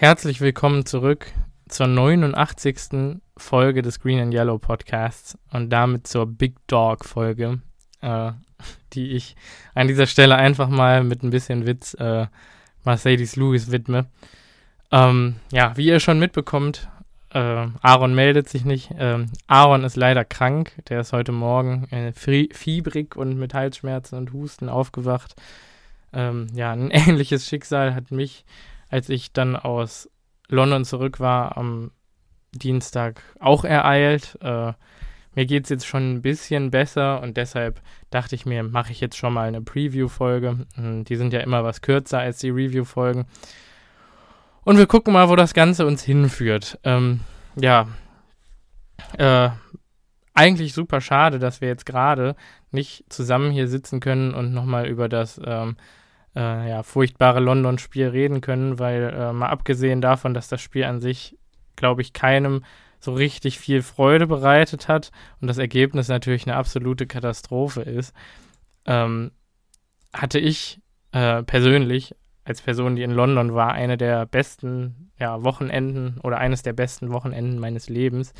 Herzlich willkommen zurück zur 89. Folge des Green and Yellow Podcasts und damit zur Big Dog Folge, äh, die ich an dieser Stelle einfach mal mit ein bisschen Witz äh, Mercedes Lewis widme. Ähm, ja, wie ihr schon mitbekommt, äh, Aaron meldet sich nicht. Ähm, Aaron ist leider krank. Der ist heute Morgen äh, fiebrig und mit Halsschmerzen und Husten aufgewacht. Ähm, ja, ein ähnliches Schicksal hat mich, als ich dann aus London zurück war, am Dienstag auch ereilt. Äh, mir geht es jetzt schon ein bisschen besser und deshalb dachte ich mir, mache ich jetzt schon mal eine Preview-Folge. Hm, die sind ja immer was kürzer als die Review-Folgen. Und wir gucken mal, wo das Ganze uns hinführt. Ähm, ja, äh, eigentlich super schade, dass wir jetzt gerade nicht zusammen hier sitzen können und nochmal über das ähm, äh, ja, furchtbare London-Spiel reden können, weil äh, mal abgesehen davon, dass das Spiel an sich, glaube ich, keinem so richtig viel Freude bereitet hat und das Ergebnis natürlich eine absolute Katastrophe ist, ähm, hatte ich äh, persönlich als Person, die in London war, eine der besten ja, Wochenenden oder eines der besten Wochenenden meines Lebens.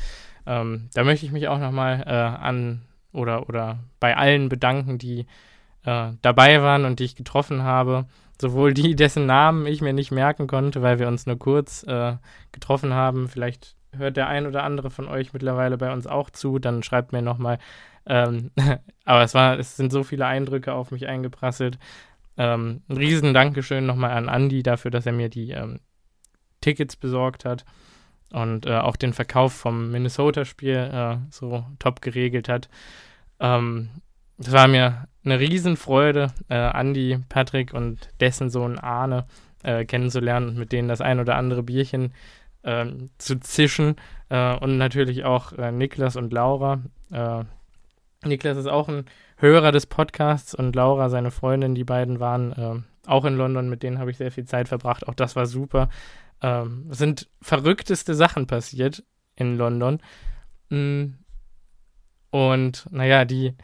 Ähm, da möchte ich mich auch nochmal äh, an oder, oder bei allen bedanken, die äh, dabei waren und die ich getroffen habe. Sowohl die, dessen Namen ich mir nicht merken konnte, weil wir uns nur kurz äh, getroffen haben. Vielleicht hört der ein oder andere von euch mittlerweile bei uns auch zu, dann schreibt mir nochmal. Ähm, aber es war, es sind so viele Eindrücke auf mich eingeprasselt. Ähm, ein riesen Dankeschön nochmal an Andy dafür, dass er mir die ähm, Tickets besorgt hat und äh, auch den Verkauf vom Minnesota-Spiel äh, so top geregelt hat. Ähm, es war mir eine Riesenfreude, äh, Andy, Patrick und dessen Sohn Arne äh, kennenzulernen und mit denen das ein oder andere Bierchen äh, zu zischen. Äh, und natürlich auch äh, Niklas und Laura. Äh, Niklas ist auch ein Hörer des Podcasts und Laura, seine Freundin, die beiden waren äh, auch in London, mit denen habe ich sehr viel Zeit verbracht. Auch das war super. Ähm, es sind verrückteste Sachen passiert in London. Mm. Und naja, die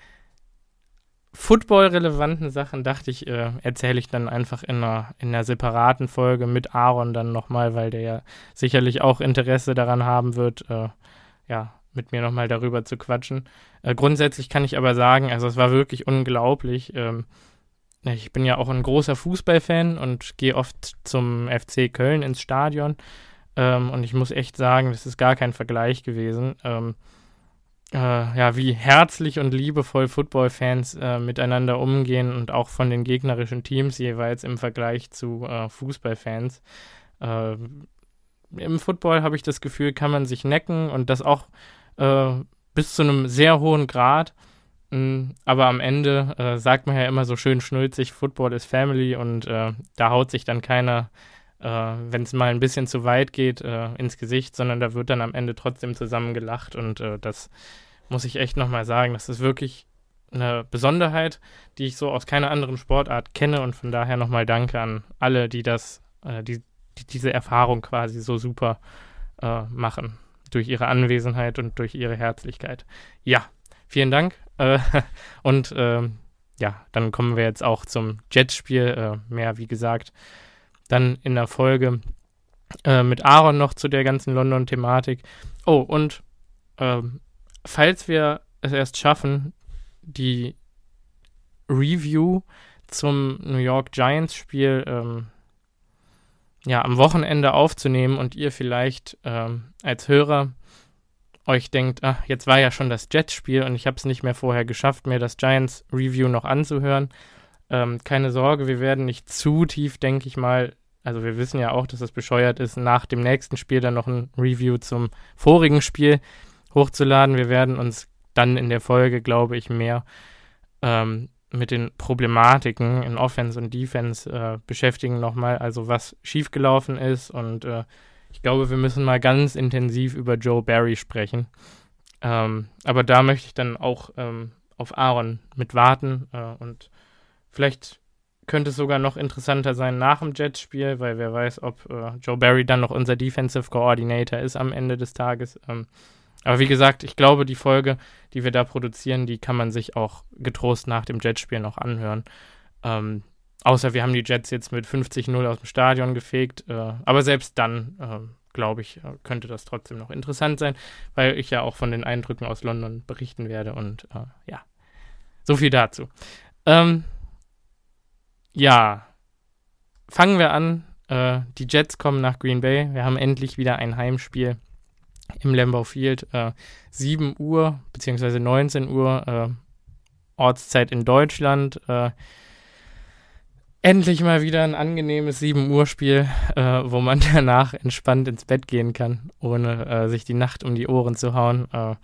Football-relevanten Sachen dachte ich, äh, erzähle ich dann einfach in einer, in einer separaten Folge mit Aaron dann nochmal, weil der ja sicherlich auch Interesse daran haben wird, äh, ja, mit mir nochmal darüber zu quatschen. Äh, grundsätzlich kann ich aber sagen, also es war wirklich unglaublich. Ähm, ich bin ja auch ein großer Fußballfan und gehe oft zum FC Köln ins Stadion. Ähm, und ich muss echt sagen, das ist gar kein Vergleich gewesen. Ähm, äh, ja, wie herzlich und liebevoll Football-Fans äh, miteinander umgehen und auch von den gegnerischen Teams jeweils im Vergleich zu äh, Fußballfans. Äh, Im Football habe ich das Gefühl, kann man sich necken und das auch äh, bis zu einem sehr hohen Grad. Mm, aber am Ende äh, sagt man ja immer so schön schnulzig, Football ist Family und da haut sich dann keiner äh, wenn es mal ein bisschen zu weit geht, äh, ins Gesicht, sondern da wird dann am Ende trotzdem zusammen gelacht und äh, das muss ich echt nochmal sagen, das ist wirklich eine Besonderheit, die ich so aus keiner anderen Sportart kenne und von daher nochmal danke an alle, die das, äh, die, die, diese Erfahrung quasi so super äh, machen durch ihre Anwesenheit und durch ihre Herzlichkeit. Ja, vielen Dank äh, und ähm, ja, dann kommen wir jetzt auch zum Jets-Spiel. mehr, wie gesagt, dann in der Folge äh, mit Aaron noch zu der ganzen London-Thematik. Oh, und ähm, falls wir es erst schaffen, die Review zum New York Giants-Spiel ähm, ja, am Wochenende aufzunehmen und ihr vielleicht ähm, als Hörer euch denkt, ach, jetzt war ja schon das Jets-Spiel und ich habe es nicht mehr vorher geschafft, mir das Giants-Review noch anzuhören, ähm, keine Sorge, wir werden nicht zu tief, denke ich mal. Also wir wissen ja auch, dass es bescheuert ist, nach dem nächsten Spiel dann noch ein Review zum vorigen Spiel hochzuladen. Wir werden uns dann in der Folge, glaube ich, mehr ähm, mit den Problematiken in Offense und Defense äh, beschäftigen nochmal, also was schiefgelaufen ist. Und äh, ich glaube, wir müssen mal ganz intensiv über Joe Barry sprechen. Ähm, aber da möchte ich dann auch ähm, auf Aaron mit warten äh, und Vielleicht könnte es sogar noch interessanter sein nach dem Jets-Spiel, weil wer weiß, ob äh, Joe Barry dann noch unser Defensive Coordinator ist am Ende des Tages. Ähm, aber wie gesagt, ich glaube, die Folge, die wir da produzieren, die kann man sich auch getrost nach dem Jetspiel noch anhören. Ähm, außer wir haben die Jets jetzt mit 50-0 aus dem Stadion gefegt. Äh, aber selbst dann, äh, glaube ich, äh, könnte das trotzdem noch interessant sein, weil ich ja auch von den Eindrücken aus London berichten werde. Und äh, ja, so viel dazu. Ähm, ja, fangen wir an. Äh, die Jets kommen nach Green Bay. Wir haben endlich wieder ein Heimspiel im Lambeau Field. 7 Uhr bzw. 19 Uhr Ortszeit in Deutschland endlich mal wieder ein angenehmes 7 Uhr Spiel, äh, wo man danach entspannt ins Bett gehen kann, ohne äh, sich die Nacht um die Ohren zu hauen. Äh,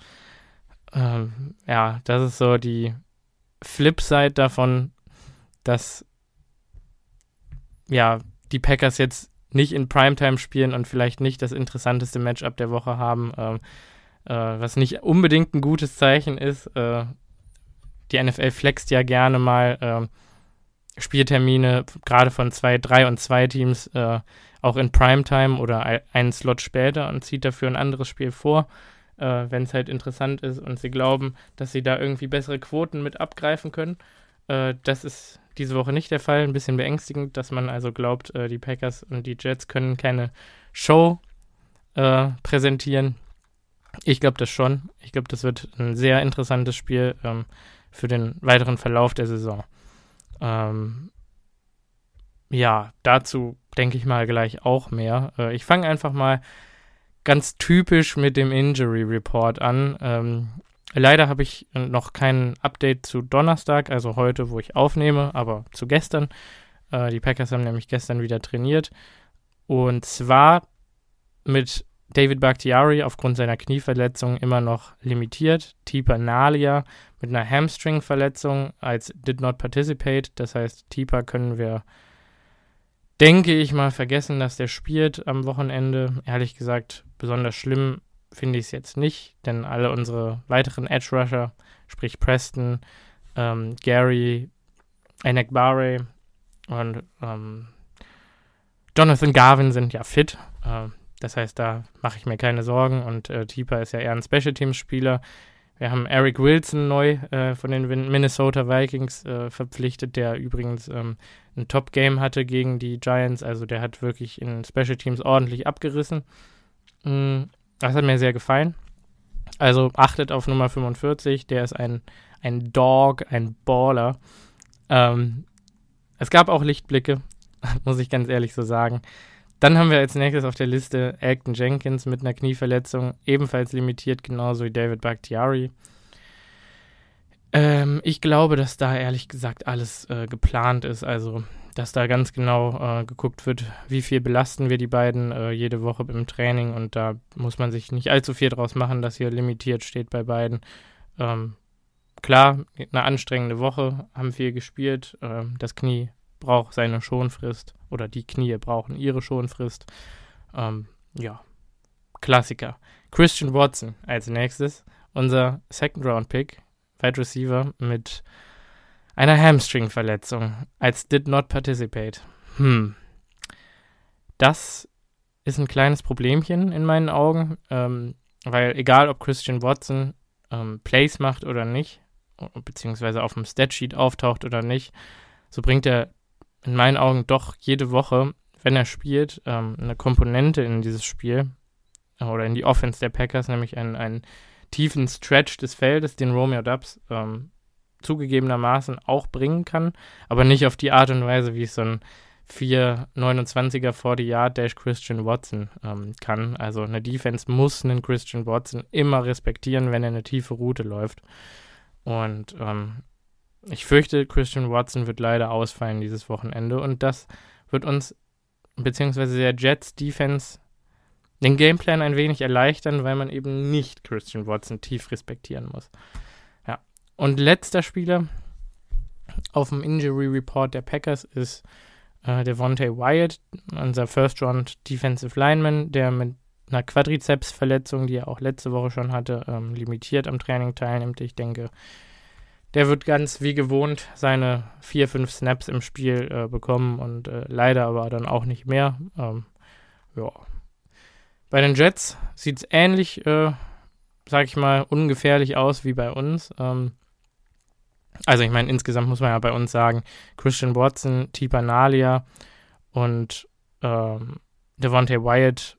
ähm, ja, das ist so die Flipside davon, dass ja, die Packers jetzt nicht in Primetime spielen und vielleicht nicht das interessanteste Matchup der Woche haben, ähm, äh, was nicht unbedingt ein gutes Zeichen ist. Äh, die NFL flext ja gerne mal ähm, Spieltermine, gerade von zwei, drei und zwei Teams, äh, auch in Primetime oder einen Slot später und zieht dafür ein anderes Spiel vor, äh, wenn es halt interessant ist und sie glauben, dass sie da irgendwie bessere Quoten mit abgreifen können. Äh, das ist diese Woche nicht der Fall. Ein bisschen beängstigend, dass man also glaubt, äh, die Packers und die Jets können keine Show äh, präsentieren. Ich glaube das schon. Ich glaube, das wird ein sehr interessantes Spiel ähm, für den weiteren Verlauf der Saison. Ähm, ja, dazu denke ich mal gleich auch mehr. Äh, ich fange einfach mal ganz typisch mit dem Injury Report an. Ähm, leider habe ich noch kein Update zu Donnerstag, also heute, wo ich aufnehme, aber zu gestern. Äh, die Packers haben nämlich gestern wieder trainiert. Und zwar mit David Bakhtiari aufgrund seiner Knieverletzung immer noch limitiert. Tipa Nalia mit einer Hamstring-Verletzung als did not participate. Das heißt, Tipa können wir, denke ich mal, vergessen, dass der spielt am Wochenende. Ehrlich gesagt, besonders schlimm finde ich es jetzt nicht, denn alle unsere weiteren Edge-Rusher, sprich Preston, ähm, Gary, Enek Barre und ähm, Jonathan Garvin sind ja fit. Äh, das heißt, da mache ich mir keine Sorgen und äh, Tipa ist ja eher ein Special Teams Spieler. Wir haben Eric Wilson neu äh, von den Minnesota Vikings äh, verpflichtet, der übrigens ähm, ein Top-Game hatte gegen die Giants. Also der hat wirklich in Special Teams ordentlich abgerissen. Mm, das hat mir sehr gefallen. Also achtet auf Nummer 45, der ist ein, ein Dog, ein Baller. Ähm, es gab auch Lichtblicke, muss ich ganz ehrlich so sagen. Dann haben wir als nächstes auf der Liste Elton Jenkins mit einer Knieverletzung, ebenfalls limitiert, genauso wie David Bakhtiari. Ähm, ich glaube, dass da ehrlich gesagt alles äh, geplant ist, also dass da ganz genau äh, geguckt wird, wie viel belasten wir die beiden äh, jede Woche im Training und da muss man sich nicht allzu viel draus machen, dass hier limitiert steht bei beiden. Ähm, klar, eine anstrengende Woche, haben viel gespielt, ähm, das Knie braucht seine Schonfrist oder die Knie brauchen ihre Schonfrist. Ähm, ja, Klassiker. Christian Watson als nächstes, unser Second Round Pick, Wide Receiver mit einer Hamstring-Verletzung als did not participate. Hm. Das ist ein kleines Problemchen in meinen Augen, ähm, weil egal ob Christian Watson ähm, Plays macht oder nicht, beziehungsweise auf dem Statsheet auftaucht oder nicht, so bringt er in meinen Augen doch jede Woche, wenn er spielt, ähm, eine Komponente in dieses Spiel äh, oder in die Offense der Packers, nämlich einen, einen tiefen Stretch des Feldes, den Romeo Dubs ähm, zugegebenermaßen auch bringen kann, aber nicht auf die Art und Weise, wie es so ein 4,29er 40 Yard Dash Christian Watson ähm, kann. Also eine Defense muss einen Christian Watson immer respektieren, wenn er eine tiefe Route läuft. Und ähm, ich fürchte, Christian Watson wird leider ausfallen dieses Wochenende und das wird uns, beziehungsweise der Jets Defense, den Gameplan ein wenig erleichtern, weil man eben nicht Christian Watson tief respektieren muss. Und letzter Spieler auf dem Injury Report der Packers ist äh, Devontae Wyatt, unser First Round Defensive Lineman, der mit einer Quadrizepsverletzung, die er auch letzte Woche schon hatte, ähm, limitiert am Training teilnimmt. Ich denke, der wird ganz wie gewohnt seine vier, fünf Snaps im Spiel äh, bekommen und äh, leider aber dann auch nicht mehr. Ähm, ja. Bei den Jets sieht es ähnlich, äh, sag ich mal, ungefährlich aus wie bei uns. Ähm, Also ich meine, insgesamt muss man ja bei uns sagen, Christian Watson, Tipa Nalia und ähm, Devontae Wyatt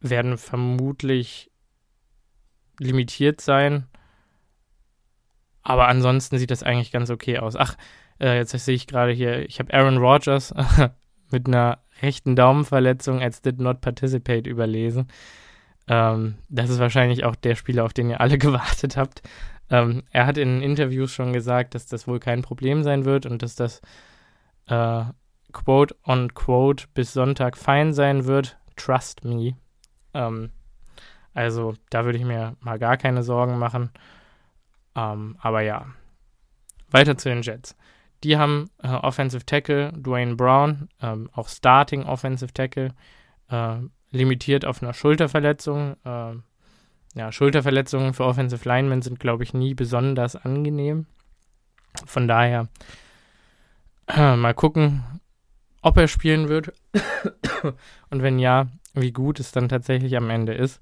werden vermutlich limitiert sein. Aber ansonsten sieht das eigentlich ganz okay aus. Ach, äh, jetzt sehe ich gerade hier, ich habe Aaron Rodgers mit einer rechten Daumenverletzung als Did Not Participate überlesen. Ähm, das ist wahrscheinlich auch der Spieler, auf den ihr alle gewartet habt. Ähm, er hat in Interviews schon gesagt, dass das wohl kein Problem sein wird und dass das äh, quote on quote bis Sonntag fein sein wird. Trust me. Ähm, also da würde ich mir mal gar keine Sorgen machen. Ähm, aber ja, weiter zu den Jets. Die haben äh, Offensive Tackle Dwayne Brown, ähm, auch Starting Offensive Tackle, äh, limitiert auf einer Schulterverletzung. Äh, ja, Schulterverletzungen für Offensive Linemen sind, glaube ich, nie besonders angenehm. Von daher äh, mal gucken, ob er spielen wird. Und wenn ja, wie gut es dann tatsächlich am Ende ist.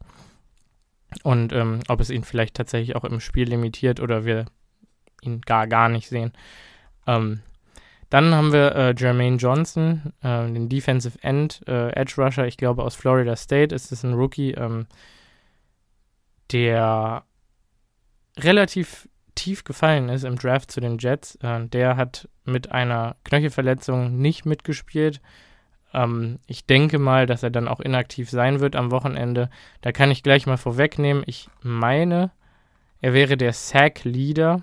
Und ähm, ob es ihn vielleicht tatsächlich auch im Spiel limitiert oder wir ihn gar, gar nicht sehen. Ähm, dann haben wir äh, Jermaine Johnson, äh, den Defensive End, äh, Edge Rusher, ich glaube aus Florida State ist es ein Rookie, ähm, der relativ tief gefallen ist im Draft zu den Jets. Äh, der hat mit einer Knöchelverletzung nicht mitgespielt. Ähm, ich denke mal, dass er dann auch inaktiv sein wird am Wochenende. Da kann ich gleich mal vorwegnehmen. Ich meine, er wäre der Sack-Leader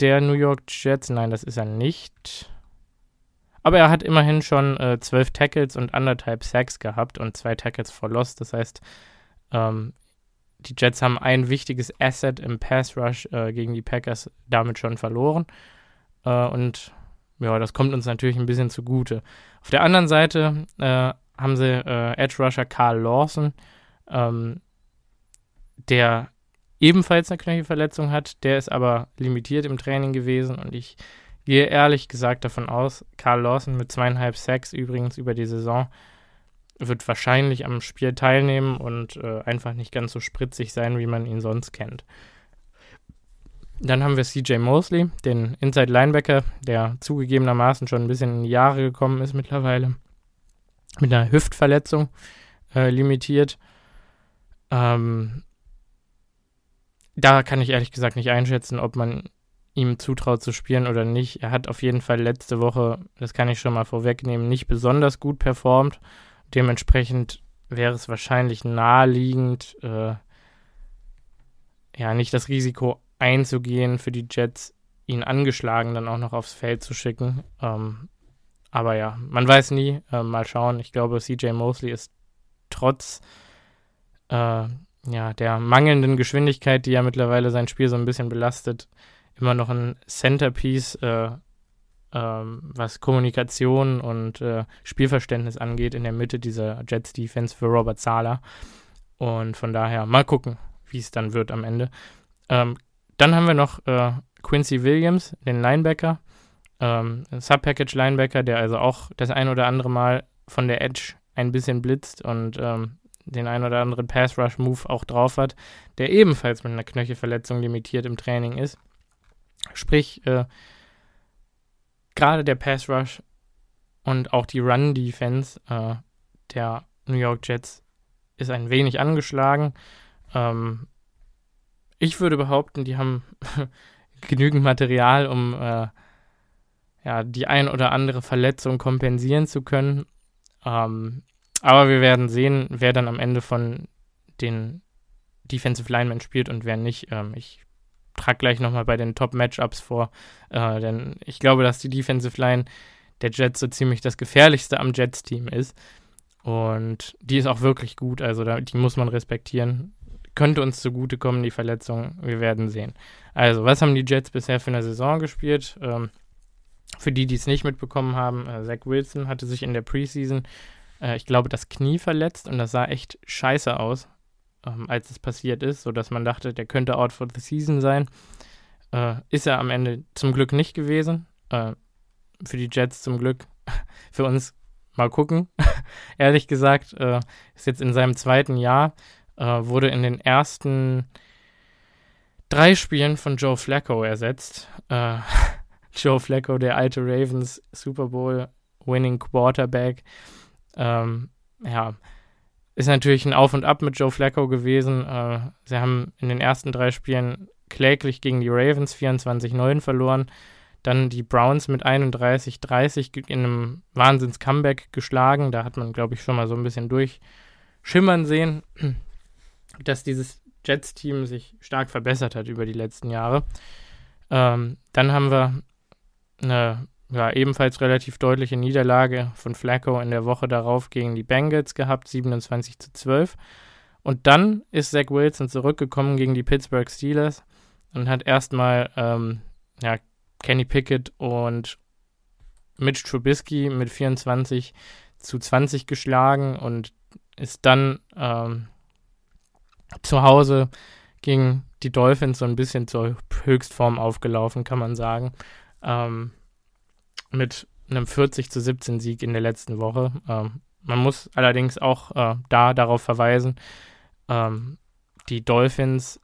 der New York Jets. Nein, das ist er nicht. Aber er hat immerhin schon äh, zwölf Tackles und anderthalb Sacks gehabt und zwei Tackles for Loss. Das heißt, ähm, die Jets haben ein wichtiges Asset im Pass Rush äh, gegen die Packers damit schon verloren. Äh, und ja, das kommt uns natürlich ein bisschen zugute. Auf der anderen Seite äh, haben sie äh, Edge Rusher Carl Lawson, ähm, der ebenfalls eine Knöchelverletzung hat. Der ist aber limitiert im Training gewesen und ich gehe ehrlich gesagt davon aus, Carl Lawson mit zweieinhalb Sacks übrigens über die Saison wird wahrscheinlich am Spiel teilnehmen und äh, einfach nicht ganz so spritzig sein, wie man ihn sonst kennt. Dann haben wir CJ Mosley, den Inside Linebacker, der zugegebenermaßen schon ein bisschen in die Jahre gekommen ist mittlerweile. Mit einer Hüftverletzung äh, limitiert. Ähm, da kann ich ehrlich gesagt nicht einschätzen, ob man ihm zutraut zu spielen oder nicht. Er hat auf jeden Fall letzte Woche, das kann ich schon mal vorwegnehmen, nicht besonders gut performt. Dementsprechend wäre es wahrscheinlich naheliegend, äh, ja, nicht das Risiko einzugehen für die Jets, ihn angeschlagen dann auch noch aufs Feld zu schicken. Ähm, aber ja, man weiß nie. Äh, mal schauen. Ich glaube, CJ Mosley ist trotz äh, ja, der mangelnden Geschwindigkeit, die ja mittlerweile sein Spiel so ein bisschen belastet, immer noch ein Centerpiece, äh, ähm, was Kommunikation und äh, Spielverständnis angeht, in der Mitte dieser Jets Defense für Robert Zahler. Und von daher mal gucken, wie es dann wird am Ende. Ähm, dann haben wir noch äh, Quincy Williams, den Linebacker, ähm, Subpackage Linebacker, der also auch das ein oder andere Mal von der Edge ein bisschen blitzt und ähm, den ein oder anderen Pass Rush Move auch drauf hat, der ebenfalls mit einer Knöchelverletzung limitiert im Training ist. Sprich, äh, gerade der Pass Rush und auch die Run Defense äh, der New York Jets ist ein wenig angeschlagen. Ähm, ich würde behaupten, die haben genügend Material, um äh, ja, die ein oder andere Verletzung kompensieren zu können. Ähm, aber wir werden sehen, wer dann am Ende von den Defensive Linemen spielt und wer nicht. Ähm, ich trage gleich nochmal bei den Top-Matchups vor, äh, denn ich glaube, dass die Defensive Line der Jets so ziemlich das gefährlichste am Jets-Team ist. Und die ist auch wirklich gut, also da, die muss man respektieren. Könnte uns zugutekommen, die Verletzung. Wir werden sehen. Also, was haben die Jets bisher für eine Saison gespielt? Ähm, für die, die es nicht mitbekommen haben, äh, Zach Wilson hatte sich in der Preseason äh, ich glaube, das Knie verletzt und das sah echt scheiße aus, ähm, als es passiert ist, sodass man dachte, der könnte out for the season sein. Äh, ist er am Ende zum Glück nicht gewesen. Äh, für die Jets zum Glück. für uns mal gucken. Ehrlich gesagt, äh, ist jetzt in seinem zweiten Jahr, äh, wurde in den ersten drei Spielen von Joe Flacco ersetzt. Äh, Joe Flacco, der alte Ravens Super Bowl Winning Quarterback. Ähm, ja, ist natürlich ein Auf und Ab mit Joe Flacco gewesen. Äh, sie haben in den ersten drei Spielen kläglich gegen die Ravens 24-9 verloren. Dann die Browns mit 31-30 in einem Wahnsinns-Comeback geschlagen. Da hat man, glaube ich, schon mal so ein bisschen durchschimmern sehen, dass dieses Jets-Team sich stark verbessert hat über die letzten Jahre. Ähm, dann haben wir eine ja, ebenfalls relativ deutliche Niederlage von Flacco in der Woche darauf gegen die Bengals gehabt, 27 zu 12. Und dann ist Zach Wilson zurückgekommen gegen die Pittsburgh Steelers und hat erstmal ähm, ja, Kenny Pickett und Mitch Trubisky mit 24 zu 20 geschlagen und ist dann ähm, zu Hause gegen die Dolphins so ein bisschen zur Höchstform aufgelaufen, kann man sagen. Ähm, mit einem 40 zu 17 Sieg in der letzten Woche. Ähm, man muss allerdings auch äh, da darauf verweisen, ähm, die Dolphins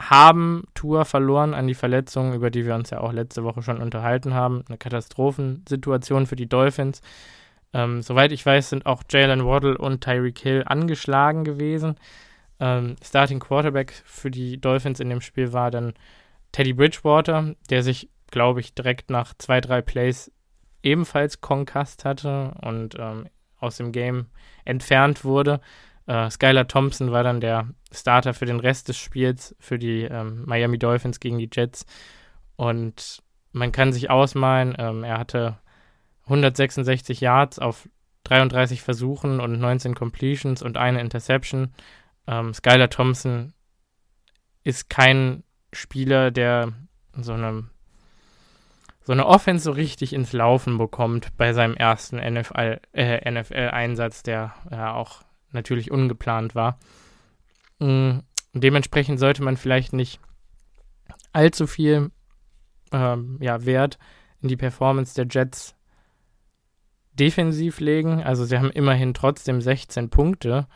haben Tour verloren an die Verletzungen, über die wir uns ja auch letzte Woche schon unterhalten haben. Eine Katastrophensituation für die Dolphins. Ähm, soweit ich weiß, sind auch Jalen Waddle und Tyreek Hill angeschlagen gewesen. Ähm, Starting Quarterback für die Dolphins in dem Spiel war dann Teddy Bridgewater, der sich glaube ich, direkt nach zwei, drei Plays ebenfalls Concussed hatte und ähm, aus dem Game entfernt wurde. Äh, Skylar Thompson war dann der Starter für den Rest des Spiels für die ähm, Miami Dolphins gegen die Jets. Und man kann sich ausmalen, ähm, er hatte 166 Yards auf 33 Versuchen und 19 Completions und eine Interception. Ähm, Skylar Thompson ist kein Spieler, der so eine so eine Offense so richtig ins Laufen bekommt bei seinem ersten NFL, äh, NFL-Einsatz, der ja auch natürlich ungeplant war. Mhm. Dementsprechend sollte man vielleicht nicht allzu viel ähm, ja, Wert in die Performance der Jets defensiv legen. Also sie haben immerhin trotzdem 16 Punkte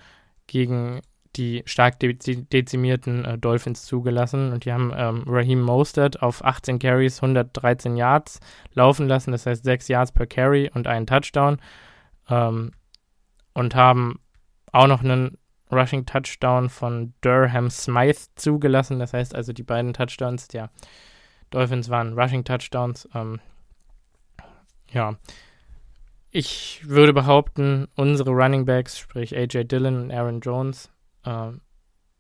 gegen die stark de dezimierten äh, Dolphins zugelassen. Und die haben ähm, Raheem Mostert auf 18 Carries 113 Yards laufen lassen, das heißt 6 Yards per Carry und einen Touchdown. Ähm, und haben auch noch einen Rushing Touchdown von Durham Smythe zugelassen, das heißt also die beiden Touchdowns der Dolphins waren Rushing Touchdowns. Ähm, ja, ich würde behaupten, unsere Running Backs, sprich AJ Dillon und Aaron Jones, äh,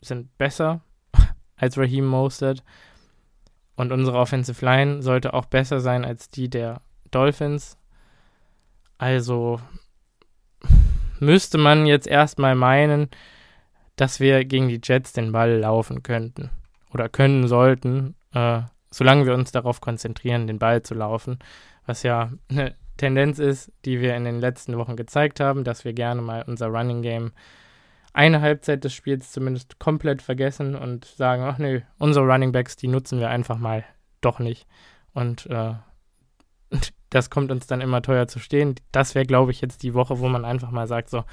sind besser als Raheem Mostert. Und unsere Offensive Line sollte auch besser sein als die der Dolphins. Also müsste man jetzt erstmal meinen, dass wir gegen die Jets den Ball laufen könnten. Oder können sollten, äh, solange wir uns darauf konzentrieren, den Ball zu laufen. Was ja eine Tendenz ist, die wir in den letzten Wochen gezeigt haben, dass wir gerne mal unser Running Game eine Halbzeit des Spiels zumindest komplett vergessen und sagen, ach nö, unsere Running Backs, die nutzen wir einfach mal doch nicht. Und äh, das kommt uns dann immer teuer zu stehen. Das wäre, glaube ich, jetzt die Woche, wo man einfach mal sagt, so,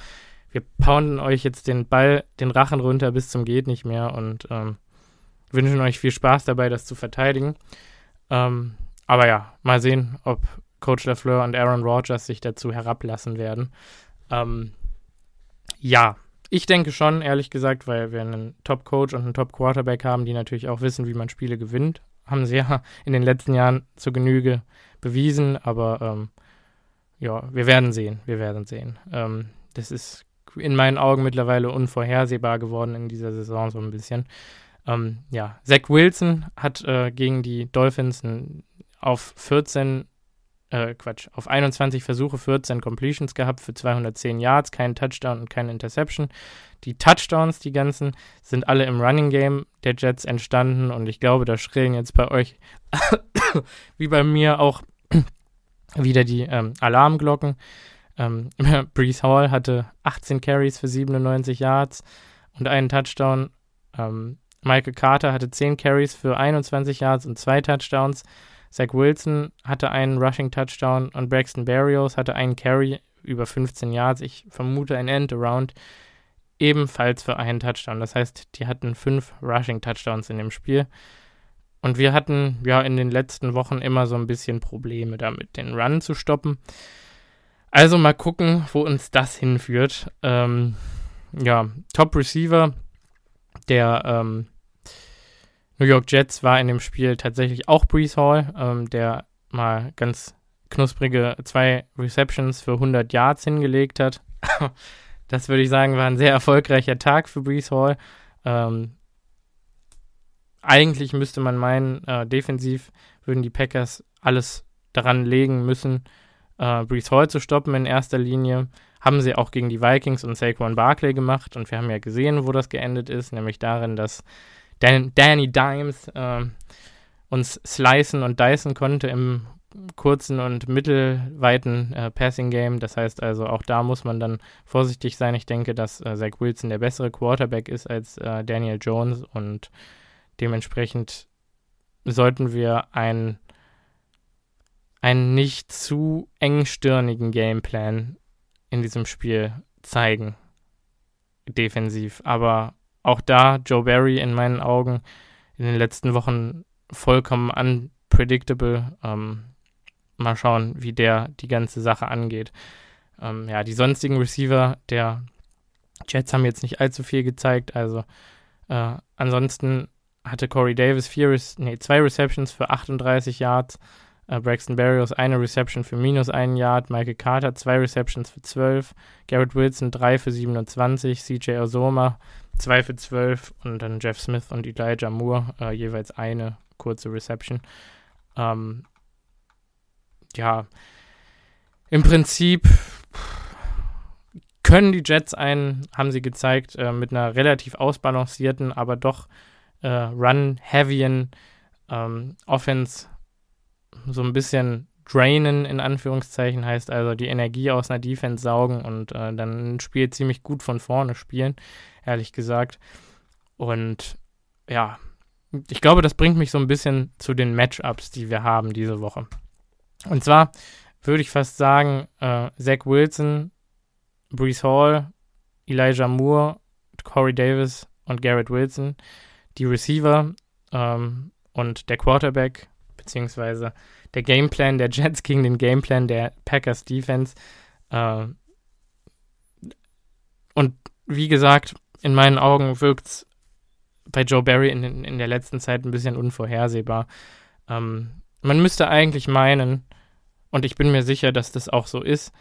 wir pounden euch jetzt den Ball, den Rachen runter bis zum geht nicht mehr und ähm, wünschen euch viel Spaß dabei, das zu verteidigen. Ähm, aber ja, mal sehen, ob Coach LaFleur und Aaron Rodgers sich dazu herablassen werden. Ähm, ja, ich denke schon, ehrlich gesagt, weil wir einen Top-Coach und einen Top-Quarterback haben, die natürlich auch wissen, wie man Spiele gewinnt. Haben sie ja in den letzten Jahren zur Genüge bewiesen, aber ähm, ja, wir werden sehen, wir werden sehen. Ähm, das ist in meinen Augen mittlerweile unvorhersehbar geworden in dieser Saison so ein bisschen. Ähm, ja, Zach Wilson hat äh, gegen die Dolphins auf 14 äh, Quatsch, auf 21 Versuche 14 Completions gehabt für 210 Yards, keinen Touchdown und keine Interception. Die Touchdowns, die ganzen, sind alle im Running Game der Jets entstanden und ich glaube, da schrillen jetzt bei euch, wie bei mir auch wieder die ähm, Alarmglocken. Ähm, Brees Hall hatte 18 Carries für 97 Yards und einen Touchdown. Ähm, Michael Carter hatte 10 Carries für 21 Yards und zwei Touchdowns. Zach Wilson hatte einen Rushing Touchdown und Braxton Berrios hatte einen Carry über 15 Yards. Ich vermute ein End-Around. ebenfalls für einen Touchdown. Das heißt, die hatten fünf Rushing Touchdowns in dem Spiel. Und wir hatten ja in den letzten Wochen immer so ein bisschen Probleme damit, den Run zu stoppen. Also mal gucken, wo uns das hinführt. Ähm, ja, Top Receiver der ähm, New York Jets war in dem Spiel tatsächlich auch Brees Hall, ähm, der mal ganz knusprige zwei Receptions für 100 Yards hingelegt hat. das würde ich sagen, war ein sehr erfolgreicher Tag für Brees Hall. Ähm, eigentlich müsste man meinen, äh, defensiv würden die Packers alles daran legen müssen, äh, Brees Hall zu stoppen in erster Linie. Haben sie auch gegen die Vikings und Saquon Barkley gemacht und wir haben ja gesehen, wo das geendet ist, nämlich darin, dass Dan Danny Dimes äh, uns slicen und dicen konnte im kurzen und mittelweiten äh, Passing Game. Das heißt also, auch da muss man dann vorsichtig sein. Ich denke, dass äh, Zach Wilson der bessere Quarterback ist als äh, Daniel Jones und dementsprechend sollten wir einen, einen nicht zu engstirnigen Gameplan in diesem Spiel zeigen. Defensiv. Aber auch da Joe Barry in meinen Augen in den letzten Wochen vollkommen unpredictable. Ähm, mal schauen, wie der die ganze Sache angeht. Ähm, ja, die sonstigen Receiver der Jets haben jetzt nicht allzu viel gezeigt. Also äh, ansonsten hatte Corey Davis vier, nee, zwei Receptions für 38 Yards. Äh, Braxton Berrios eine Reception für minus einen Yard. Michael Carter zwei Receptions für 12. Garrett Wilson drei für 27. CJ Osoma zwei für 12. Und dann Jeff Smith und Elijah Moore äh, jeweils eine kurze Reception. Ähm, ja, im Prinzip können die Jets einen, haben sie gezeigt, äh, mit einer relativ ausbalancierten, aber doch äh, run-heavyen ähm, Offense so ein bisschen drainen, in Anführungszeichen, heißt also die Energie aus einer Defense saugen und äh, dann ein Spiel ziemlich gut von vorne spielen, ehrlich gesagt. Und ja, ich glaube, das bringt mich so ein bisschen zu den Matchups, die wir haben diese Woche. Und zwar würde ich fast sagen, äh, Zach Wilson, Brees Hall, Elijah Moore, Corey Davis und Garrett Wilson, die Receiver ähm, und der Quarterback, beziehungsweise der Gameplan der Jets gegen den Gameplan der Packers Defense. Äh, und wie gesagt, in meinen Augen wirkt es bei Joe Barry in, in, der letzten Zeit ein bisschen unvorhersehbar. Ähm, man müsste eigentlich meinen, und ich bin mir sicher, dass das auch so ist,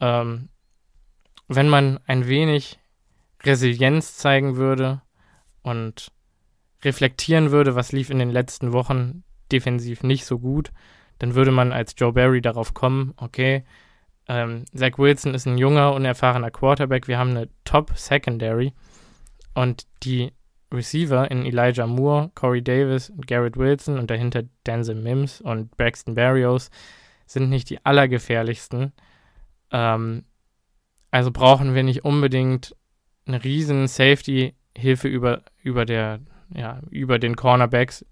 ähm, wenn man ein wenig Resilienz zeigen würde und reflektieren würde, was lief in den letzten Wochen defensiv nicht so gut, dann würde man als Joe Barry darauf kommen, okay, ähm, Zach Wilson ist ein junger, unerfahrener Quarterback, wir haben eine Top-Secondary und die Receiver in Elijah Moore, Corey Davis Garrett Wilson und dahinter Denzel Mims und Braxton Berrios sind nicht die allergefährlichsten. Ähm, also brauchen wir nicht unbedingt eine riesen Safety-Hilfe über, über, ja, über den Cornerbacks.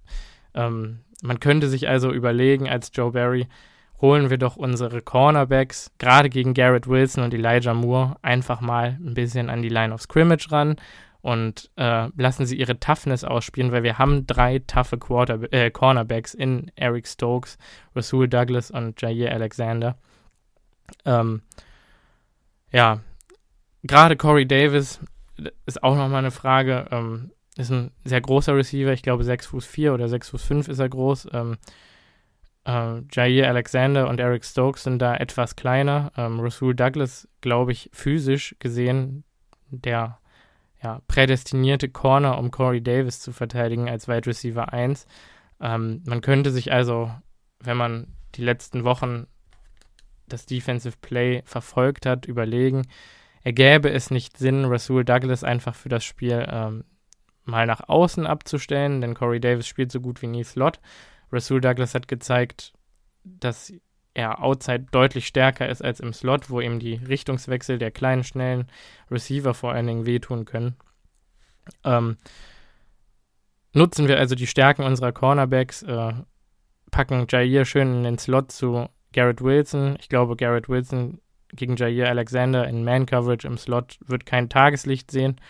Ähm, man könnte sich also überlegen, als Joe Barry, holen wir doch unsere Cornerbacks, gerade gegen Garrett Wilson und Elijah Moore, einfach mal ein bisschen an die Line of Scrimmage ran und äh, lassen sie ihre Toughness ausspielen, weil wir haben drei Quarter äh, Cornerbacks in Eric Stokes, Rasul Douglas und Jair Alexander. Ähm, ja, gerade Corey Davis ist auch nochmal eine Frage. Ähm, ist ein sehr großer Receiver, ich glaube 6 Fuß 4 oder 6 Fuß 5 ist er groß. Ähm, äh, Jair Alexander und Eric Stokes sind da etwas kleiner. Ähm, Rasul Douglas, glaube ich, physisch gesehen der ja, prädestinierte Corner, um Corey Davis zu verteidigen als Wide Receiver 1. Ähm, man könnte sich also, wenn man die letzten Wochen das Defensive Play verfolgt hat, überlegen, ergäbe es nicht Sinn, Rasul Douglas einfach für das Spiel ähm, mal nach außen abzustellen, denn Corey Davis spielt so gut wie nie Slot. Rasul Douglas hat gezeigt, dass er outside deutlich stärker ist als im Slot, wo ihm die Richtungswechsel der kleinen, schnellen Receiver vor allen Dingen wehtun können. Ähm, nutzen wir also die Stärken unserer Cornerbacks, äh, packen Jair schön in den Slot zu Garrett Wilson. Ich glaube, Garrett Wilson gegen Jair Alexander in Man-Coverage im Slot wird kein Tageslicht sehen.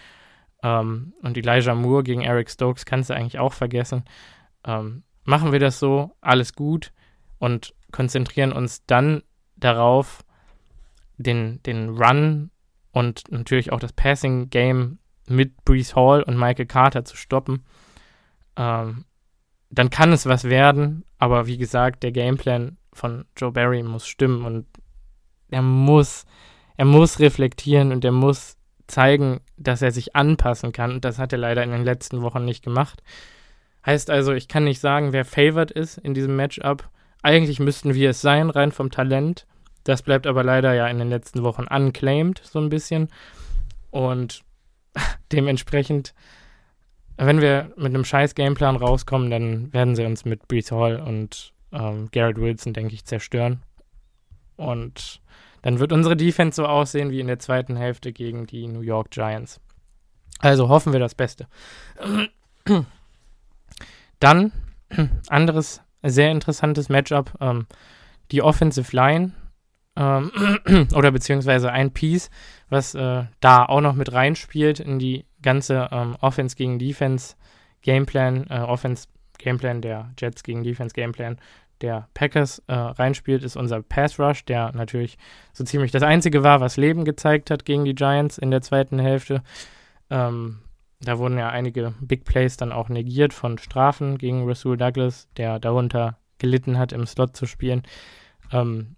Ähm, und Elijah Moore gegen Eric Stokes kannst du eigentlich auch vergessen. Ähm, machen wir das so, alles gut und konzentrieren uns dann darauf, den, den Run und natürlich auch das Passing-Game mit Brees Hall und Michael Carter zu stoppen. Ähm, dann kann es was werden, aber wie gesagt, der Gameplan von Joe Barry muss stimmen und er muss, er muss reflektieren und er muss zeigen, dass er sich anpassen kann. Und das hat er leider in den letzten Wochen nicht gemacht. Heißt also, ich kann nicht sagen, wer favored ist in diesem Matchup. Eigentlich müssten wir es sein, rein vom Talent. Das bleibt aber leider ja in den letzten Wochen unclaimed, so ein bisschen. Und dementsprechend, wenn wir mit einem scheiß Gameplan rauskommen, dann werden sie uns mit Brees Hall und ähm, Garrett Wilson, denke ich, zerstören. Und dann wird unsere Defense so aussehen wie in der zweiten Hälfte gegen die New York Giants. Also hoffen wir das Beste. Dann anderes sehr interessantes Matchup. Ähm, die Offensive Line ähm, oder beziehungsweise ein Piece, was äh, da auch noch mit reinspielt in die ganze ähm, Offense gegen Defense Gameplan, äh, Offense Gameplan der Jets gegen Defense Gameplan der Packers äh, reinspielt, ist unser Pass Rush, der natürlich so ziemlich das einzige war, was Leben gezeigt hat gegen die Giants in der zweiten Hälfte. Ähm, da wurden ja einige Big Plays dann auch negiert von Strafen gegen Rasul Douglas, der darunter gelitten hat, im Slot zu spielen. Ähm,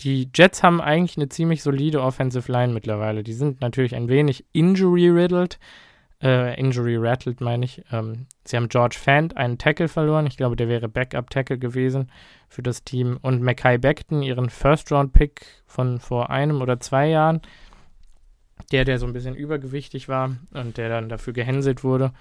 die Jets haben eigentlich eine ziemlich solide Offensive Line mittlerweile. Die sind natürlich ein wenig injury-riddled, äh, injury-rattled meine ich. Ähm, sie haben George Fant einen Tackle verloren. Ich glaube, der wäre Backup-Tackle gewesen für das Team. Und Mackay Beckton, ihren First-Round-Pick von vor einem oder zwei Jahren. Der, der so ein bisschen übergewichtig war und der dann dafür gehänselt wurde.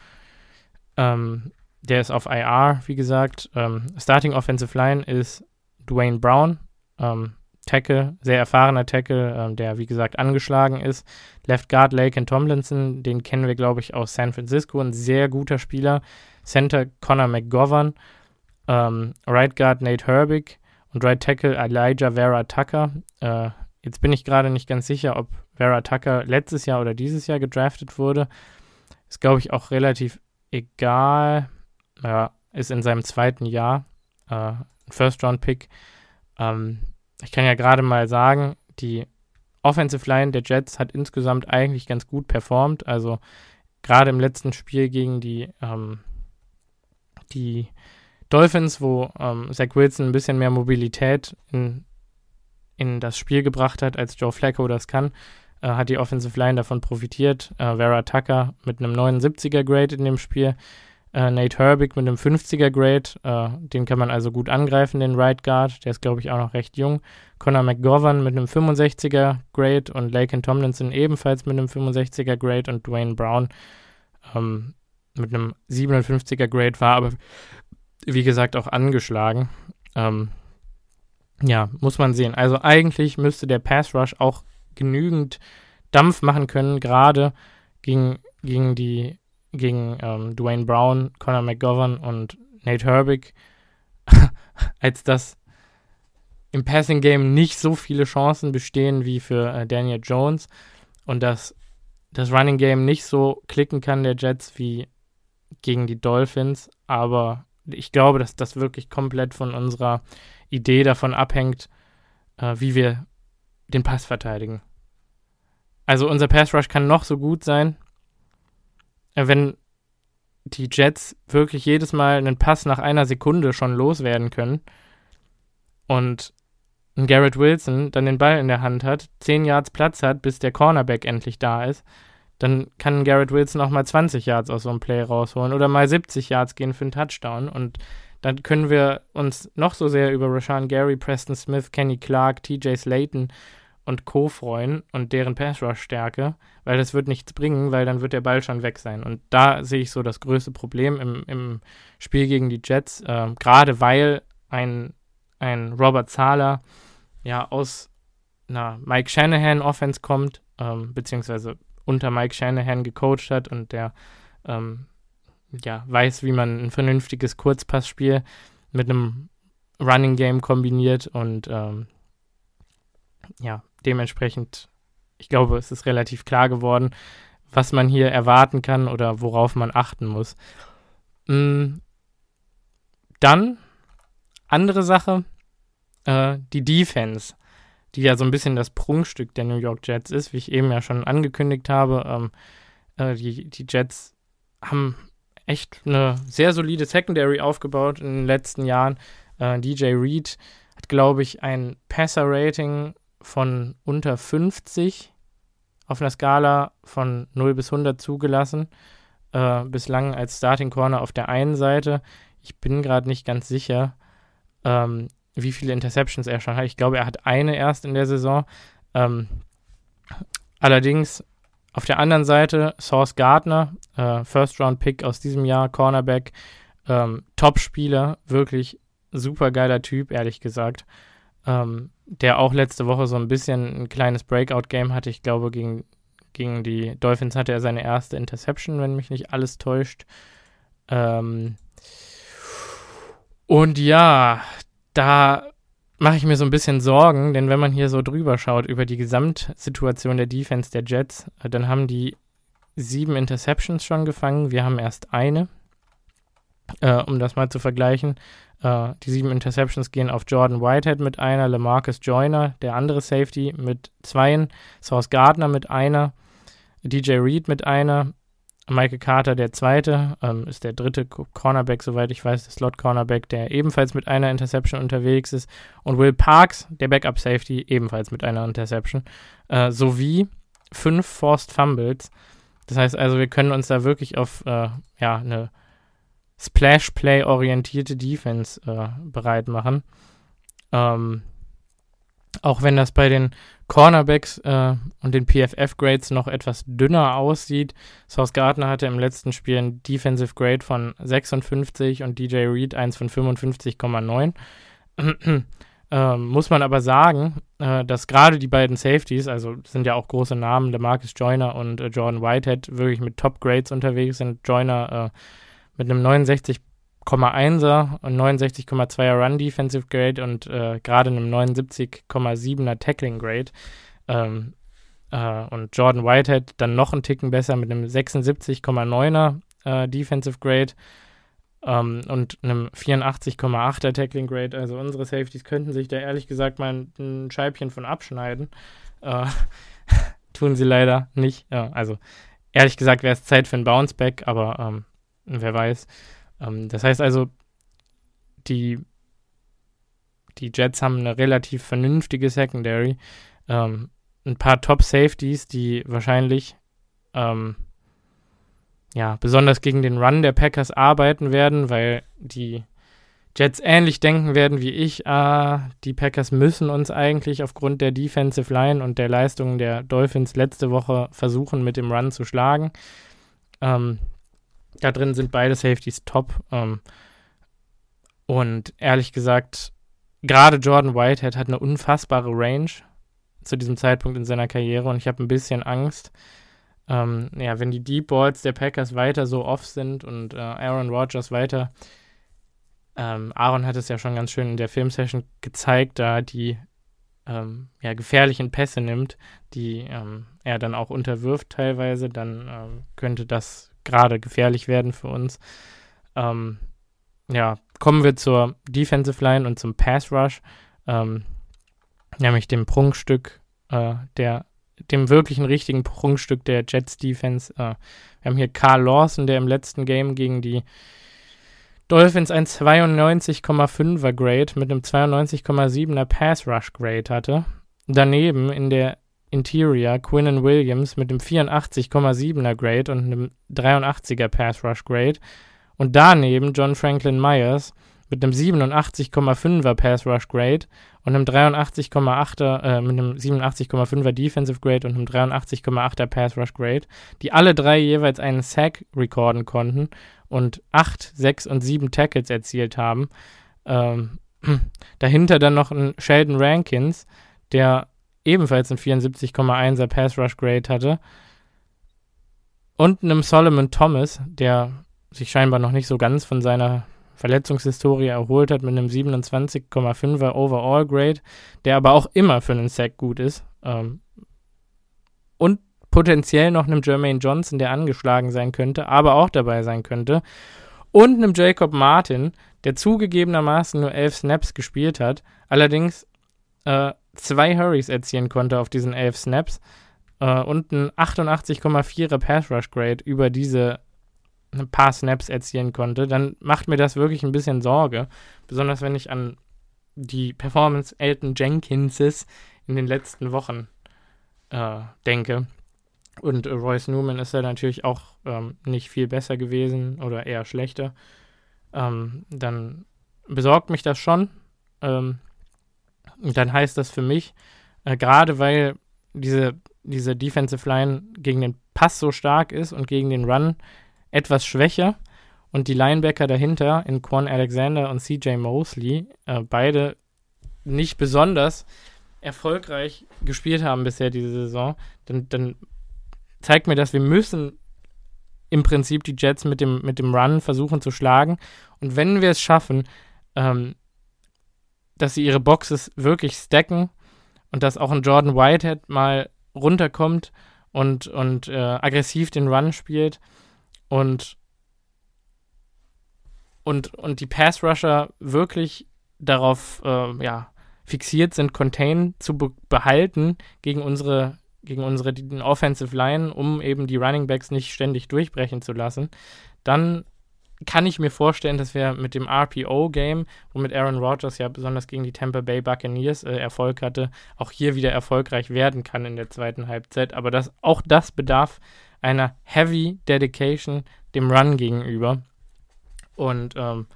Ähm, der ist auf IR, wie gesagt. Ähm, Starting Offensive Line ist Dwayne Brown. Ähm, Tackle, sehr erfahrener Tackle, ähm, der wie gesagt angeschlagen ist. Left Guard Laken Tomlinson, den kennen wir, glaube ich, aus San Francisco, ein sehr guter Spieler. Center Connor McGovern, ähm, Right Guard Nate Herbig und Right Tackle Elijah Vera Tucker. Äh, jetzt bin ich gerade nicht ganz sicher, ob Vera Tucker letztes Jahr oder dieses Jahr gedraftet wurde. Ist, glaube ich, auch relativ egal. Ja, ist in seinem zweiten Jahr äh, ein First-Round-Pick. Ähm, ich kann ja gerade mal sagen, die Offensive Line der Jets hat insgesamt eigentlich ganz gut performt. Also gerade im letzten Spiel gegen die, ähm, die Dolphins, wo ähm, Zach Wilson ein bisschen mehr Mobilität in, in das Spiel gebracht hat, als Joe Flacco das kann, äh, hat die Offensive Line davon profitiert. Äh, Vera Tucker mit einem 79er Grade in dem Spiel äh, Nate Herbig mit einem 50er Grade, äh, den kann man also gut angreifen, den Right Guard. Der ist, glaube ich, auch noch recht jung. Connor McGovern mit einem 65er Grade und Laken Tomlinson ebenfalls mit einem 65er Grade und Dwayne Brown ähm, mit einem 57er Grade war aber, wie gesagt, auch angeschlagen. Ähm, ja, muss man sehen. Also eigentlich müsste der Pass Rush auch genügend Dampf machen können, gerade gegen, gegen die gegen ähm, Dwayne Brown, Conor McGovern und Nate Herbig, als dass im Passing Game nicht so viele Chancen bestehen wie für äh, Daniel Jones und dass das Running Game nicht so klicken kann der Jets wie gegen die Dolphins, aber ich glaube, dass das wirklich komplett von unserer Idee davon abhängt, äh, wie wir den Pass verteidigen. Also unser Pass Rush kann noch so gut sein, wenn die Jets wirklich jedes Mal einen Pass nach einer Sekunde schon loswerden können und ein Garrett Wilson dann den Ball in der Hand hat, 10 Yards Platz hat, bis der Cornerback endlich da ist, dann kann Garrett Wilson auch mal 20 Yards aus so einem Play rausholen oder mal 70 Yards gehen für einen Touchdown. Und dann können wir uns noch so sehr über Rashawn Gary, Preston Smith, Kenny Clark, TJ Slayton und Co. freuen und deren Pass-Rush-Stärke, weil das wird nichts bringen, weil dann wird der Ball schon weg sein. Und da sehe ich so das größte Problem im, im Spiel gegen die Jets, äh, gerade weil ein, ein Robert Zahler ja aus einer Mike Shanahan-Offense kommt, ähm, beziehungsweise unter Mike Shanahan gecoacht hat und der ähm, ja, weiß, wie man ein vernünftiges Kurzpassspiel mit einem Running Game kombiniert und ähm, ja, dementsprechend, ich glaube, es ist relativ klar geworden, was man hier erwarten kann oder worauf man achten muss. Mm, dann, andere Sache, äh, die Defense, die ja so ein bisschen das Prunkstück der New York Jets ist, wie ich eben ja schon angekündigt habe. Ähm, äh, die, die Jets haben echt eine sehr solide Secondary aufgebaut in den letzten Jahren. Äh, DJ Reed hat, glaube ich, ein Passer-Rating von unter 50 auf einer Skala von 0 bis 100 zugelassen. Äh, bislang als Starting Corner auf der einen Seite. Ich bin gerade nicht ganz sicher, ähm, wie viele Interceptions er schon hat. Ich glaube, er hat eine erst in der Saison. Ähm, allerdings auf der anderen Seite Source Gardner, äh, First-Round-Pick aus diesem Jahr, Cornerback, ähm, Top-Spieler, wirklich super geiler Typ, ehrlich gesagt. Ähm, der auch letzte Woche so ein bisschen ein kleines Breakout-Game hatte. Ich glaube, gegen, gegen die Dolphins hatte er seine erste Interception, wenn mich nicht alles täuscht. Ähm, und ja, da mache ich mir so ein bisschen Sorgen, denn wenn man hier so drüber schaut über die Gesamtsituation der Defense der Jets, äh, dann haben die sieben Interceptions schon gefangen. Wir haben erst eine. Äh, um das mal zu vergleichen. Äh, die sieben Interceptions gehen auf Jordan Whitehead mit einer, Lamarcus Joyner, der andere Safety, mit zweien, Source Gardner mit einer, DJ Reed mit einer, Michael Carter, der zweite, ähm, ist der dritte Cornerback, soweit ich weiß, der Slot-Cornerback, der ebenfalls mit einer Interception unterwegs ist. Und Will Parks, der Backup-Safety, ebenfalls mit einer Interception. Äh, sowie fünf Forced Fumbles. Das heißt also, wir können uns da wirklich auf äh, ja, eine Splash-Play-orientierte Defense äh, bereit machen. Ähm, auch wenn das bei den Cornerbacks äh, und den PFF-Grades noch etwas dünner aussieht. Sauce Gardner hatte im letzten Spiel ein Defensive Grade von 56 und DJ Reed eins von 55,9. ähm, muss man aber sagen, äh, dass gerade die beiden Safeties, also sind ja auch große Namen, Demarcus Joyner und äh, Jordan Whitehead, wirklich mit Top-Grades unterwegs sind. Joyner äh, mit einem 69 69,1er und 69,2er Run Defensive Grade und äh, gerade einem 79,7er Tackling Grade. Ähm, äh, und Jordan Whitehead dann noch einen Ticken besser mit einem 76,9er äh, Defensive Grade ähm, und einem 84,8er Tackling Grade. Also unsere Safeties könnten sich da ehrlich gesagt mal ein, Scheibchen von abschneiden. Äh, tun sie leider nicht. Ja, also ehrlich gesagt wäre es Zeit für ein Bounceback, aber ähm, wer weiß. Ähm, das heißt also, die, die Jets haben eine relativ vernünftige Secondary. Ähm, ein paar Top-Safeties, die wahrscheinlich ähm, ja, besonders gegen den Run der Packers arbeiten werden, weil die Jets ähnlich denken werden wie ich. Ah, die Packers müssen uns eigentlich aufgrund der Defensive Line und der Leistungen der Dolphins letzte Woche versuchen, mit dem Run zu schlagen. Ähm, da drin sind beide Safeties top. Ähm, und ehrlich gesagt, gerade Jordan Whitehead hat eine unfassbare Range zu diesem Zeitpunkt in seiner Karriere und ich habe ein bisschen Angst, ähm, ja, wenn die Deep Balls der Packers weiter so off sind und äh, Aaron Rodgers weiter, ähm, Aaron hat es ja schon ganz schön in der Filmsession gezeigt, da die ähm, ja, gefährlichen Pässe nimmt, die ähm, er dann auch unterwirft teilweise, dann ähm, könnte das gerade gefährlich werden für uns. Ähm, ja, kommen wir zur Defensive Line und zum Pass Rush, ähm, nämlich dem Prunkstück äh, der dem wirklichen richtigen Prunkstück der Jets Defense. Äh, wir haben hier Carl Lawson, der im letzten Game gegen die Dolphins ein 92,5er Grade mit einem 92,7er Pass Rush Grade hatte. Daneben in der Interior Quinnen Williams mit dem 84,7er Grade und einem 83er Pass Rush Grade und daneben John Franklin Myers mit einem 87,5er Pass Rush Grade und einem 83,8er äh, mit einem 87,5er Defensive Grade und einem 83,8er Pass Rush Grade, die alle drei jeweils einen Sack recorden konnten und 8, 6 und 7 Tackles erzielt haben. Ähm, dahinter dann noch ein Sheldon Rankins, der ebenfalls ein 74,1er Pass Rush Grade hatte. Und einem Solomon Thomas, der sich scheinbar noch nicht so ganz von seiner Verletzungshistorie erholt hat mit einem 27,5er Overall Grade, der aber auch immer für einen Sack gut ist. Ähm, und potenziell noch einem Jermaine Johnson, der angeschlagen sein könnte, aber auch dabei sein könnte. Und einem Jacob Martin, der zugegebenermaßen nur elf Snaps gespielt hat, allerdings äh, zwei Hurries erzielen konnte auf diesen elf Snaps äh, und ein 88,4er Pass Rush Grade über diese ein paar Snaps erzielen konnte, dann macht mir das wirklich ein bisschen Sorge. Besonders wenn ich an die Performance Elton Jenkinses in den letzten Wochen äh, denke. Und Royce Newman ist ja natürlich auch ähm, nicht viel besser gewesen oder eher schlechter. Ähm, dann besorgt mich das schon. Ähm, dann heißt das für mich, äh, gerade weil diese, diese Defensive Line gegen den Pass so stark ist und gegen den Run etwas schwächer und die Linebacker dahinter in Quan Alexander und CJ Mosley äh, beide nicht besonders erfolgreich gespielt haben bisher diese Saison, dann, dann zeigt mir das, wir müssen im Prinzip die Jets mit dem, mit dem Run versuchen zu schlagen. Und wenn wir es schaffen, ähm, dass sie ihre Boxes wirklich stacken und dass auch ein Jordan Whitehead mal runterkommt und, und äh, aggressiv den Run spielt, und, und, und die Pass-Rusher wirklich darauf äh, ja, fixiert sind, Contain zu be behalten gegen unsere, gegen unsere Offensive Line, um eben die Running Backs nicht ständig durchbrechen zu lassen, dann kann ich mir vorstellen, dass wir mit dem RPO-Game, womit Aaron Rodgers ja besonders gegen die Tampa Bay Buccaneers äh, Erfolg hatte, auch hier wieder erfolgreich werden kann in der zweiten Halbzeit. Aber das, auch das bedarf einer Heavy Dedication dem Run gegenüber. Und ähm,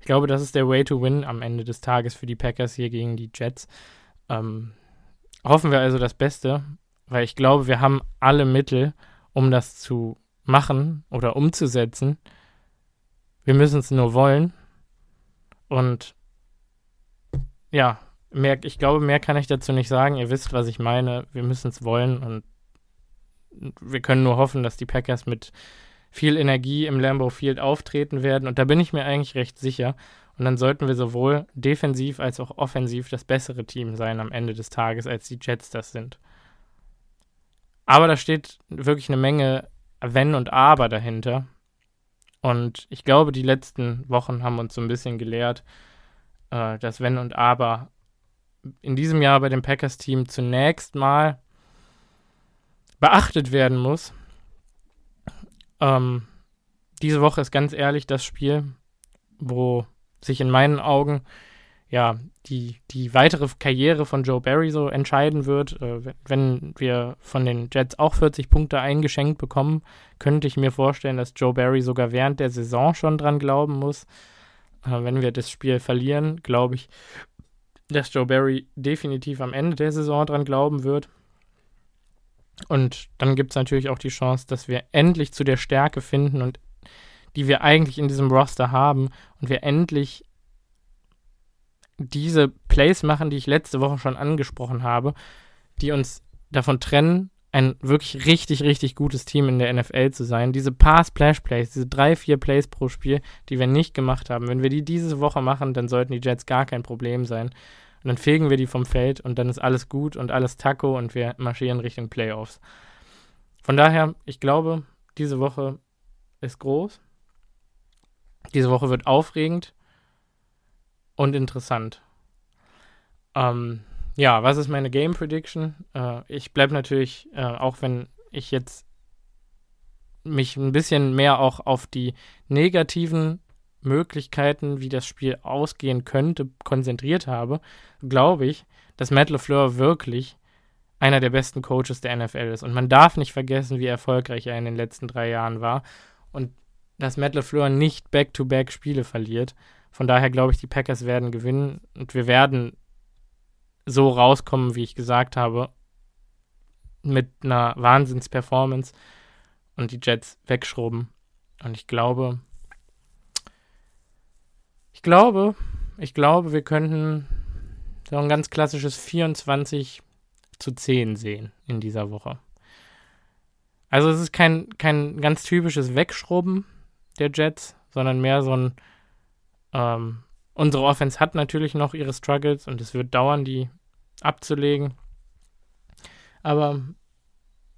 ich glaube, das ist der Way to win am Ende des Tages für die Packers hier gegen die Jets. Ähm, hoffen wir also das Beste, weil ich glaube, wir haben alle Mittel, um das zu machen oder umzusetzen. Wir müssen es nur wollen. Und ja, mehr, ich glaube, mehr kann ich dazu nicht sagen. Ihr wisst, was ich meine. Wir müssen es wollen und wir können nur hoffen, dass die Packers mit viel Energie im Lambeau Field auftreten werden. Und da bin ich mir eigentlich recht sicher. Und dann sollten wir sowohl defensiv als auch offensiv das bessere Team sein am Ende des Tages, als die Jets das sind. Aber da steht wirklich eine Menge Wenn und Aber dahinter. Und ich glaube, die letzten Wochen haben uns so ein bisschen gelehrt, äh, dass Wenn und Aber in diesem Jahr bei dem Packers-Team zunächst mal beachtet werden muss. Ähm, diese Woche ist ganz ehrlich das Spiel, wo sich in meinen Augen ja die, die weitere Karriere von Joe Barry so entscheiden wird. Äh, wenn wir von den Jets auch 40 Punkte eingeschenkt bekommen, könnte ich mir vorstellen, dass Joe Barry sogar während der Saison schon dran glauben muss. Äh, wenn wir das Spiel verlieren, glaube ich, dass Joe Barry definitiv am Ende der Saison dran glauben wird. Und dann gibt es natürlich auch die Chance, dass wir endlich zu der Stärke finden und die wir eigentlich in diesem Roster haben und wir endlich diese Plays machen, die ich letzte Woche schon angesprochen habe, die uns davon trennen, ein wirklich richtig, richtig gutes Team in der NFL zu sein. Diese paar Splash-Plays, diese drei, vier Plays pro Spiel, die wir nicht gemacht haben, wenn wir die diese Woche machen, dann sollten die Jets gar kein Problem sein. Und dann fegen wir die vom Feld und dann ist alles gut und alles Taco und wir marschieren Richtung Playoffs. Von daher, ich glaube, diese Woche ist groß. Diese Woche wird aufregend und interessant. Ähm, ja, was ist meine Game Prediction? Äh, ich bleibe natürlich, äh, auch wenn ich jetzt mich ein bisschen mehr auch auf die negativen Möglichkeiten, wie das Spiel ausgehen könnte, konzentriert habe, glaube ich, dass Matt LeFleur wirklich einer der besten Coaches der NFL ist. Und man darf nicht vergessen, wie erfolgreich er in den letzten drei Jahren war. Und dass Matt LeFleur nicht Back-to-Back -back Spiele verliert. Von daher glaube ich, die Packers werden gewinnen und wir werden so rauskommen, wie ich gesagt habe, mit einer Wahnsinns-Performance und die Jets wegschrubben. Und ich glaube, ich glaube, ich glaube, wir könnten so ein ganz klassisches 24 zu 10 sehen in dieser Woche. Also es ist kein, kein ganz typisches Wegschrubben der Jets, sondern mehr so ein Ähm, unsere Offense hat natürlich noch ihre Struggles und es wird dauern, die abzulegen. Aber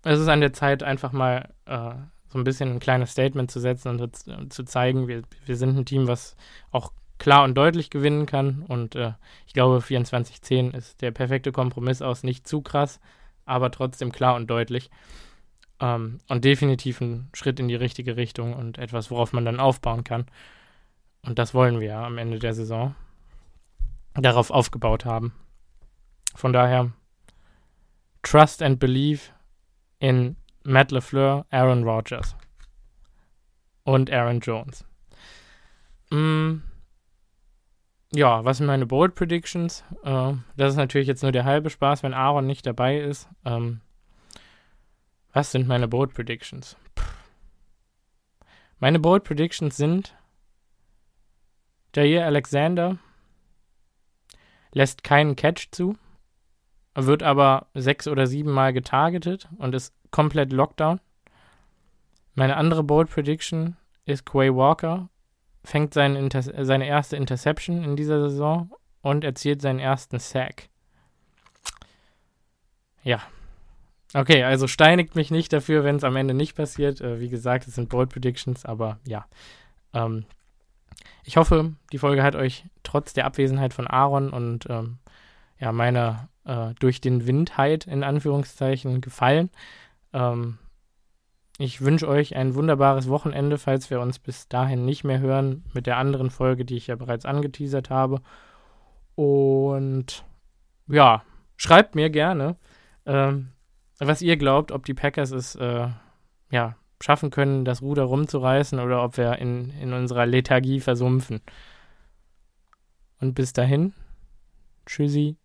es ist an der Zeit, einfach mal äh, so ein bisschen ein kleines Statement zu setzen und zu, zeigen, wir, wir sind ein Team, was auch klar und deutlich gewinnen kann. Und äh, ich glaube, 24-10 ist der perfekte Kompromiss aus, nicht zu krass, aber trotzdem klar und deutlich. Ähm, und definitiv ein Schritt in die richtige Richtung und etwas, worauf man dann aufbauen kann. Und das wollen wir am Ende der Saison darauf aufgebaut haben. Von daher, trust and believe in Matt LeFleur, Aaron Rodgers und Aaron Jones. Mm, ja, was sind meine Bold Predictions? Äh, das ist natürlich jetzt nur der halbe Spaß, wenn Aaron nicht dabei ist. Ähm, was sind meine Bold Predictions? Puh. Meine Bold Predictions sind Jair Alexander lässt keinen Catch zu, wird aber sechs oder sieben Mal getargetet und ist komplett Lockdown. Meine andere Bold Prediction ist Quay Walker fängt seine, erste Interception in dieser Saison und erzielt seinen ersten Sack. Ja. Okay, also steinigt mich nicht dafür, wenn es am Ende nicht passiert. Äh, wie gesagt, es sind Bold Predictions, aber ja. Ähm, ich hoffe, die Folge hat euch trotz der Abwesenheit von Aaron und ähm, ja, meiner äh, durch den Windheit in Anführungszeichen gefallen. Ähm, ich wünsche euch ein wunderbares Wochenende, falls wir uns bis dahin nicht mehr hören, mit der anderen Folge, die ich ja bereits angeteasert habe. Und ja, schreibt mir gerne, ähm, was ihr glaubt, ob die Packers es äh, ja, schaffen können, das Ruder rumzureißen oder ob wir in, in unserer Lethargie versumpfen. Und bis dahin, tschüssi.